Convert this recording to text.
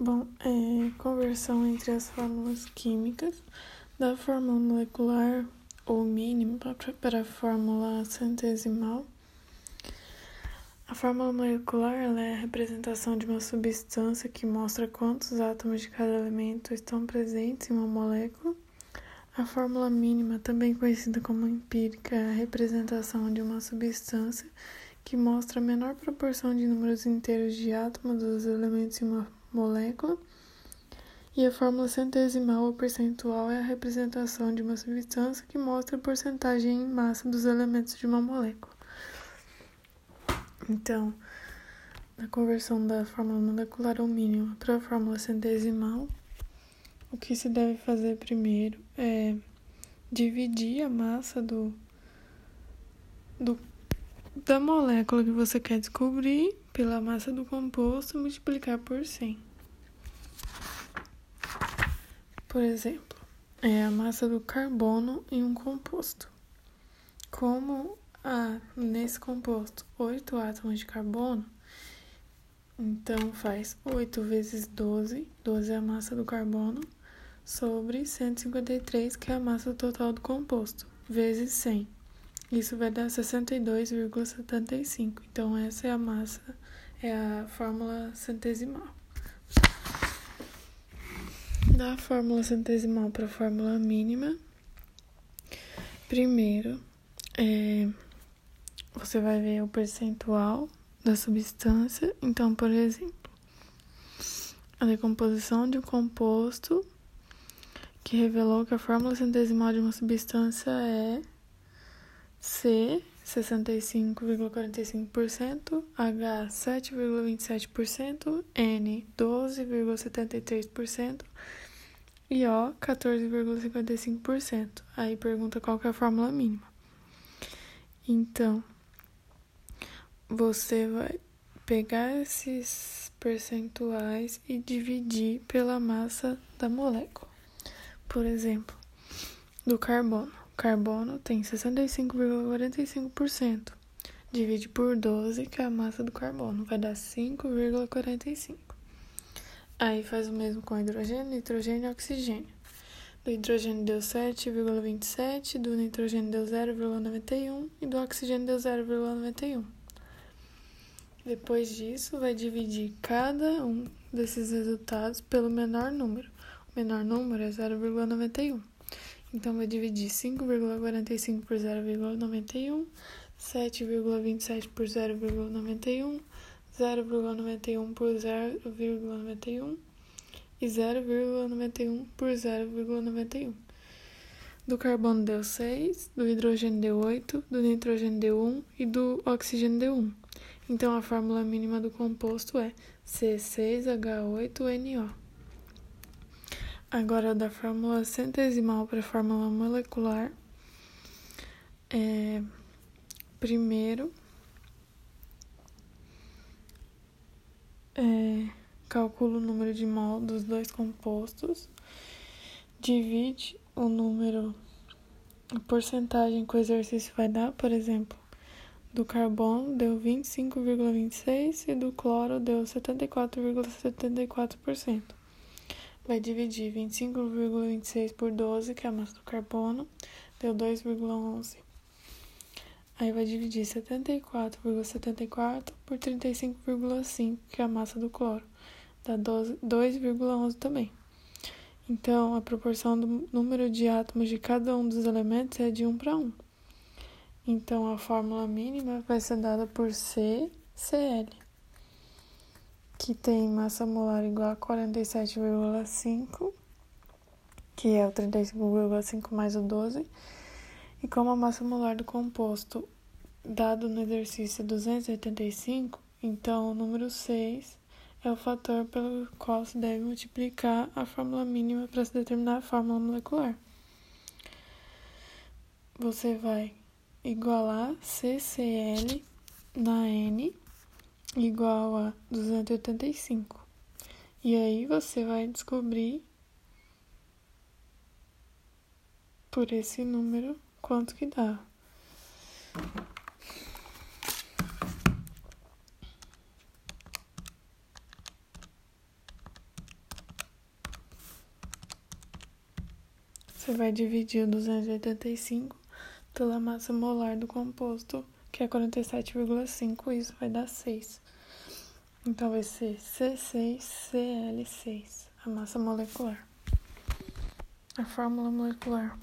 Bom, é conversão entre as fórmulas químicas da fórmula molecular ou mínima para a fórmula centesimal. A fórmula molecular é a representação de uma substância que mostra quantos átomos de cada elemento estão presentes em uma molécula. A fórmula mínima, também conhecida como empírica, é a representação de uma substância que mostra a menor proporção de números inteiros de átomos dos elementos em uma molécula. E a fórmula centesimal ou percentual é a representação de uma substância que mostra a porcentagem em massa dos elementos de uma molécula. Então, na conversão da fórmula molecular ao mínimo para a fórmula centesimal, o que se deve fazer primeiro é dividir a massa do, do da molécula que você quer descobrir pela massa do composto multiplicar por 100. Por exemplo, é a massa do carbono em um composto. Como há nesse composto 8 átomos de carbono, então faz 8 vezes 12, 12 é a massa do carbono, sobre 153, que é a massa total do composto, vezes 100. Isso vai dar 62,75. Então, essa é a massa, é a fórmula centesimal. Da fórmula centesimal para a fórmula mínima, primeiro, é, você vai ver o percentual da substância. Então, por exemplo, a decomposição de um composto que revelou que a fórmula centesimal de uma substância é C 65,45%, H 7,27%, N 12,73% e O 14,55%. Aí pergunta qual é a fórmula mínima. Então, você vai pegar esses percentuais e dividir pela massa da molécula. Por exemplo, do carbono carbono tem 65,45%. Divide por 12, que é a massa do carbono, vai dar 5,45. Aí faz o mesmo com hidrogênio, nitrogênio e oxigênio. Do hidrogênio deu 7,27, do nitrogênio deu 0,91 e do oxigênio deu 0,91. Depois disso, vai dividir cada um desses resultados pelo menor número. O menor número é 0,91. Então, vai dividir 5,45 por 0,91, 7,27 por 0,91, 0,91 por 0,91 e 0,91 por 0,91. Do carbono deu 6, do hidrogênio deu 8, do nitrogênio deu 1 e do oxigênio deu 1. Então, a fórmula mínima do composto é C6H8NO. Agora, da fórmula centesimal para a fórmula molecular, é, primeiro, é, calcula o número de mol dos dois compostos, divide o número, a porcentagem que o exercício vai dar, por exemplo, do carbono deu 25,26% e do cloro deu 74,74% vai dividir 25,26 por 12, que é a massa do carbono, deu 2,11. Aí vai dividir 74,74 por 35,5, que é a massa do cloro, dá 2,11 também. Então, a proporção do número de átomos de cada um dos elementos é de 1 para 1. Então, a fórmula mínima vai ser dada por CCl que tem massa molar igual a 47,5, que é o 35,5 mais o 12, e como a massa molar do composto dado no exercício é 285, então o número 6 é o fator pelo qual se deve multiplicar a fórmula mínima para se determinar a fórmula molecular. Você vai igualar CCl na N igual a 285. E aí você vai descobrir por esse número quanto que dá. Você vai dividir o 285 pela massa molar do composto que é 47,5, isso vai dar 6. Então vai ser C6Cl6, a massa molecular. A fórmula molecular.